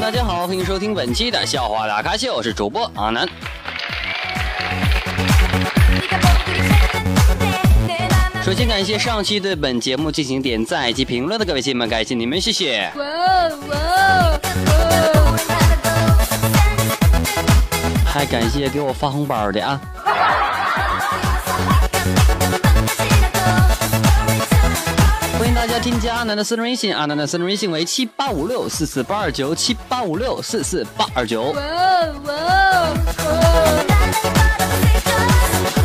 大家好，欢迎收听本期的笑话大咖秀，我是主播阿南。首先感谢上期对本节目进行点赞以及评论的各位亲们，感谢你们，谢谢。哇哇哇还感谢给我发红包的啊！欢迎大家添加阿南的私人微信，阿南的私人微信为七八五六四四八二九七八五六四四八二九。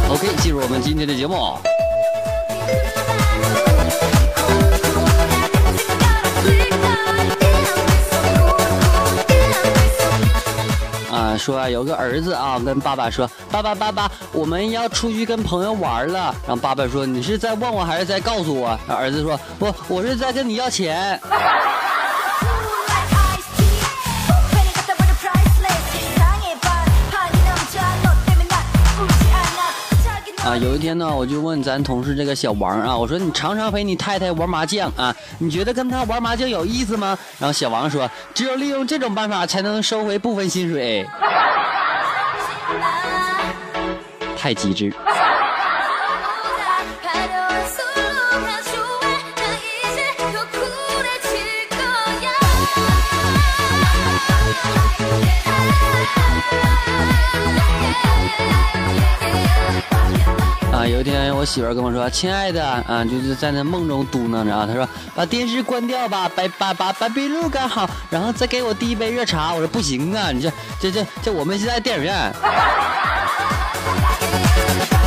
OK，进入我们今天的节目。啊，说，有个儿子啊，跟爸爸说：“爸爸，爸爸，我们要出去跟朋友玩了。”然后爸爸说：“你是在问我还是在告诉我？”儿子说：“不，我是在跟你要钱。”有一天呢，我就问咱同事这个小王啊，我说你常常陪你太太玩麻将啊，你觉得跟她玩麻将有意思吗？然后小王说，只有利用这种办法才能收回部分薪水，太机智。啊，有一天我媳妇跟我说：“亲爱的，啊，就是在那梦中嘟囔着啊，她说把电视关掉吧，把把把把壁炉盖好，然后再给我递一杯热茶。”我说：“不行啊，你这这这这，我们现在电影院。”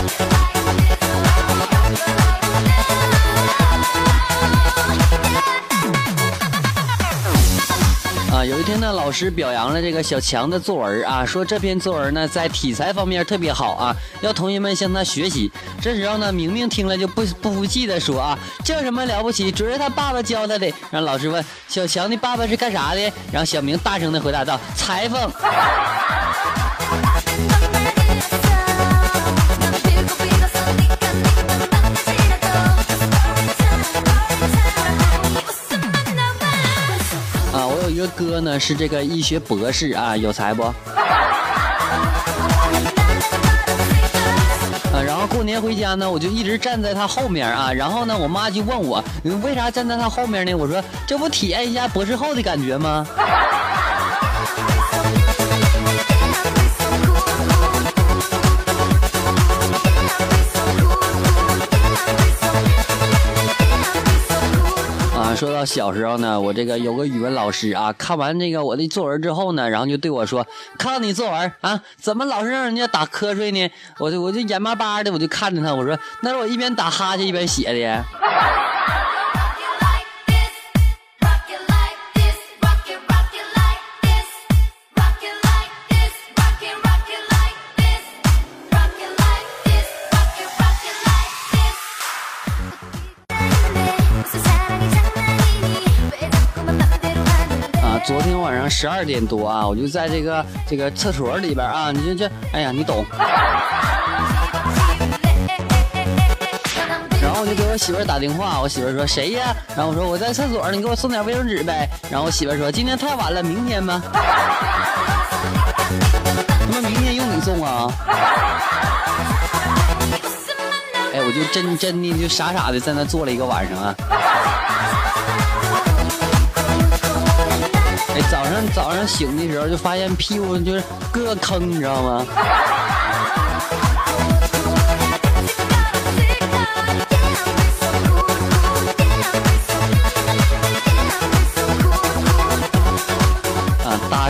一天呢，老师表扬了这个小强的作文啊，说这篇作文呢在题材方面特别好啊，要同学们向他学习。这时候呢，明明听了就不不服气的说啊，这有什么了不起？主要是他爸爸教他的。然后老师问小强的爸爸是干啥的？然后小明大声的回答道：裁缝。哥呢，是这个医学博士啊，有才不？啊，然后过年回家呢，我就一直站在他后面啊，然后呢，我妈就问我，你为啥站在他后面呢？我说，这不体验一下博士后的感觉吗？说到小时候呢，我这个有个语文老师啊，看完这个我的作文之后呢，然后就对我说：“看你作文啊，怎么老是让人家打瞌睡呢？”我就我就眼巴巴的，我就看着他，我说：“那是我一边打哈欠一边写的。”昨天晚上十二点多啊，我就在这个这个厕所里边啊，你这这，哎呀，你懂。然后我就给我媳妇打电话，我媳妇说谁呀？然后我说我在厕所，你给我送点卫生纸呗。然后我媳妇说今天太晚了，明天吧。他妈明天用你送啊？哎，我就真真的就傻傻的在那坐了一个晚上啊。早上早上醒的时候就发现屁股就是个个坑，你知道吗？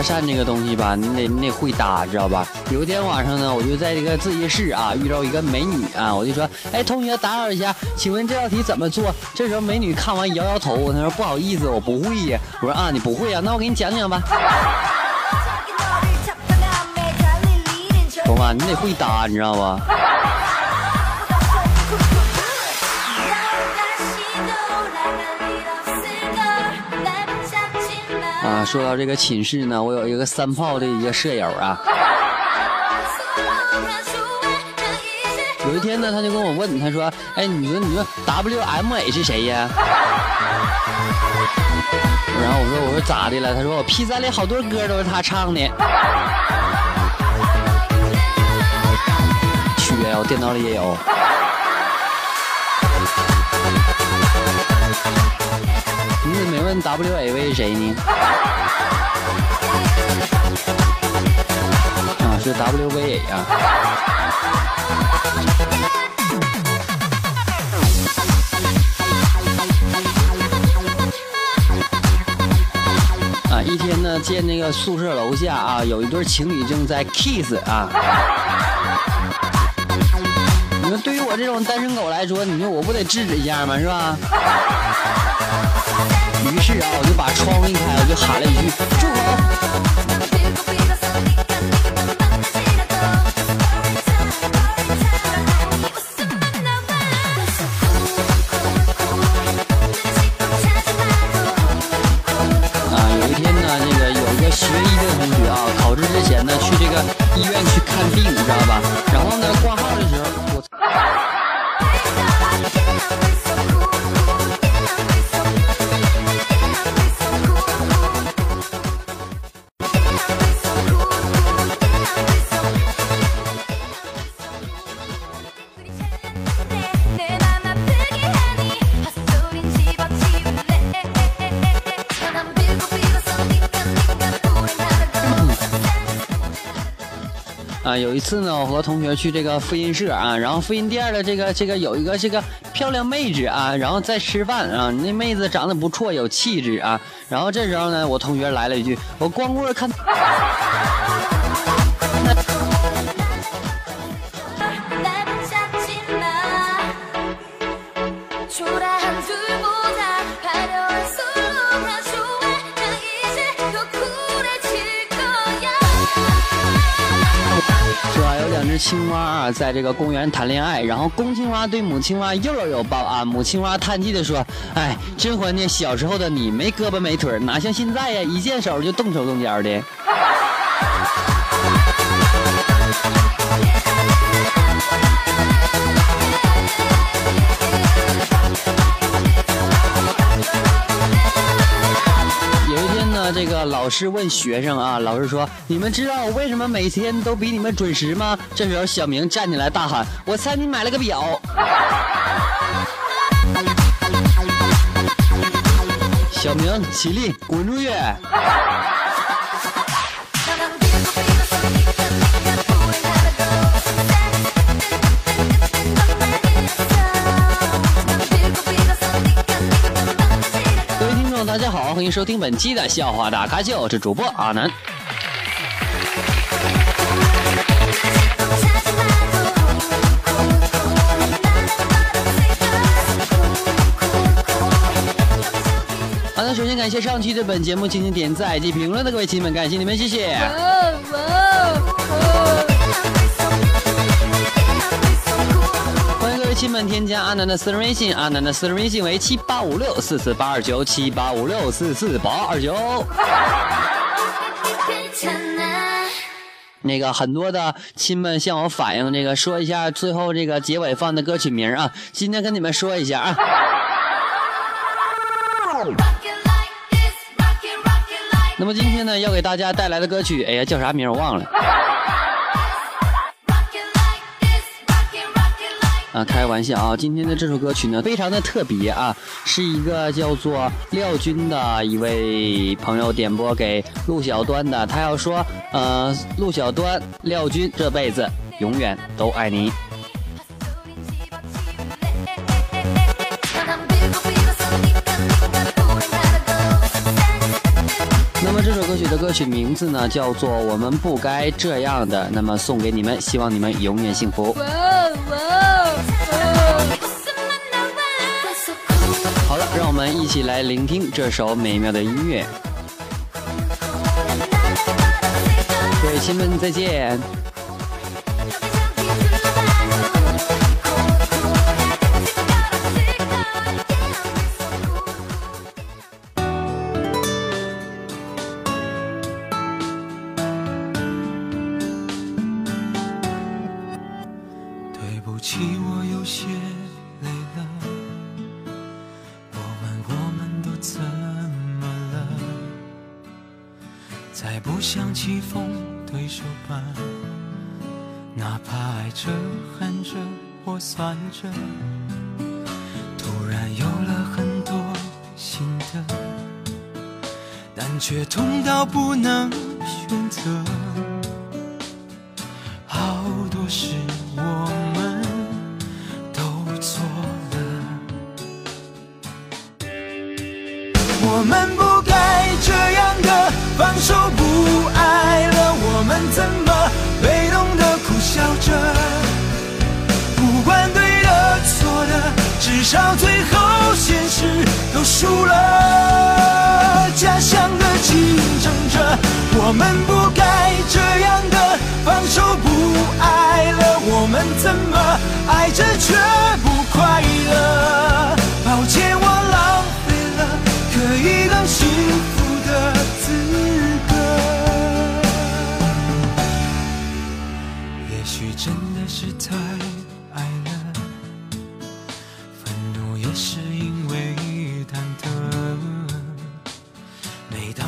讪这个东西吧，你得你得会搭，知道吧？有一天晚上呢，我就在这个自习室啊遇到一个美女啊，我就说，哎，同学打扰一下，请问这道题怎么做？这时候美女看完摇摇头，她说不好意思，我不会呀。我说啊，你不会呀？那我给你讲讲吧。懂吧？你得会搭，你知道吧？啊，说到这个寝室呢，我有一个三炮的一个舍友啊。有一天呢，他就跟我问，他说：“哎，你说你说 WMA 是谁呀？”然后我说：“我说咋的了？”他说：“我 P 三里好多歌都是他唱的。”缺呀，我电脑里也有。WAV 是谁呢？啊，是 WVA 啊。啊，一天呢，见那个宿舍楼下啊，有一对情侣正在 kiss 啊。对于我这种单身狗来说，你说我不得制止一下吗？是吧？于是啊，我就把窗户一开，我就喊了一句：“住口！”啊，有一天呢，这个有一个学医的同学啊，考试之前呢，去这个医院去看病，你知道吧？然后呢，挂号的时候，啊，有一次呢，我和同学去这个复印社啊，然后复印店的这个这个有一个这个漂亮妹子啊，然后在吃饭啊，那妹子长得不错，有气质啊。然后这时候呢，我同学来了一句：“我光棍看。”青蛙啊，在这个公园谈恋爱，然后公青蛙对母青蛙又搂又抱啊，母青蛙叹气的说：“哎，真怀念小时候的你，没胳膊没腿，哪像现在呀，一见手就动手动脚的。”老师问学生啊，老师说：“你们知道我为什么每天都比你们准时吗？”这时候小明站起来大喊：“我猜你买了个表。” 小明起立，滚出去！欢迎收听本期的笑话大咖秀，我是主播阿南。好的，首先感谢上期对本节目进行点赞及评论的各位亲们，感谢你们，谢谢。亲们添加阿南的私人微信，阿南的私人微信为七八五六四四八二九七八五六四四八二九。那个很多的亲们向我反映，这个说一下最后这个结尾放的歌曲名啊，今天跟你们说一下啊。那么今天呢，要给大家带来的歌曲，哎呀，叫啥名我忘了啊，开玩笑啊！今天的这首歌曲呢，非常的特别啊，是一个叫做廖军的一位朋友点播给陆小端的，他要说，呃，陆小端，廖军这辈子永远都爱你。那么这首歌曲的歌曲名字呢，叫做《我们不该这样的》。那么送给你们，希望你们永远幸福。一起来聆听这首美妙的音乐。各位亲们再见。对不起我有些累了。不想棋逢对手吧，哪怕爱着、恨着或算着，突然有了很多新的，但却痛到不能选择。好多事我们都错了，我们不着？不管对的错的，至少最后现实都输了。家乡的竞争者，我们不该这样的放手不爱了，我们怎么爱着却不快乐？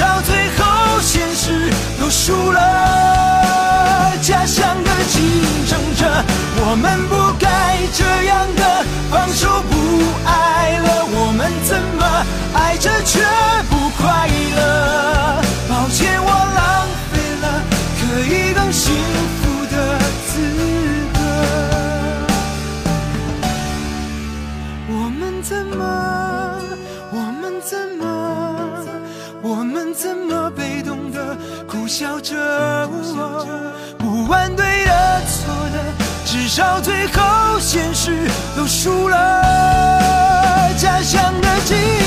到最后现实都输了。家乡的竞争者，我们不该这样的反对的错的，至少最后现实都输了。家乡的竞争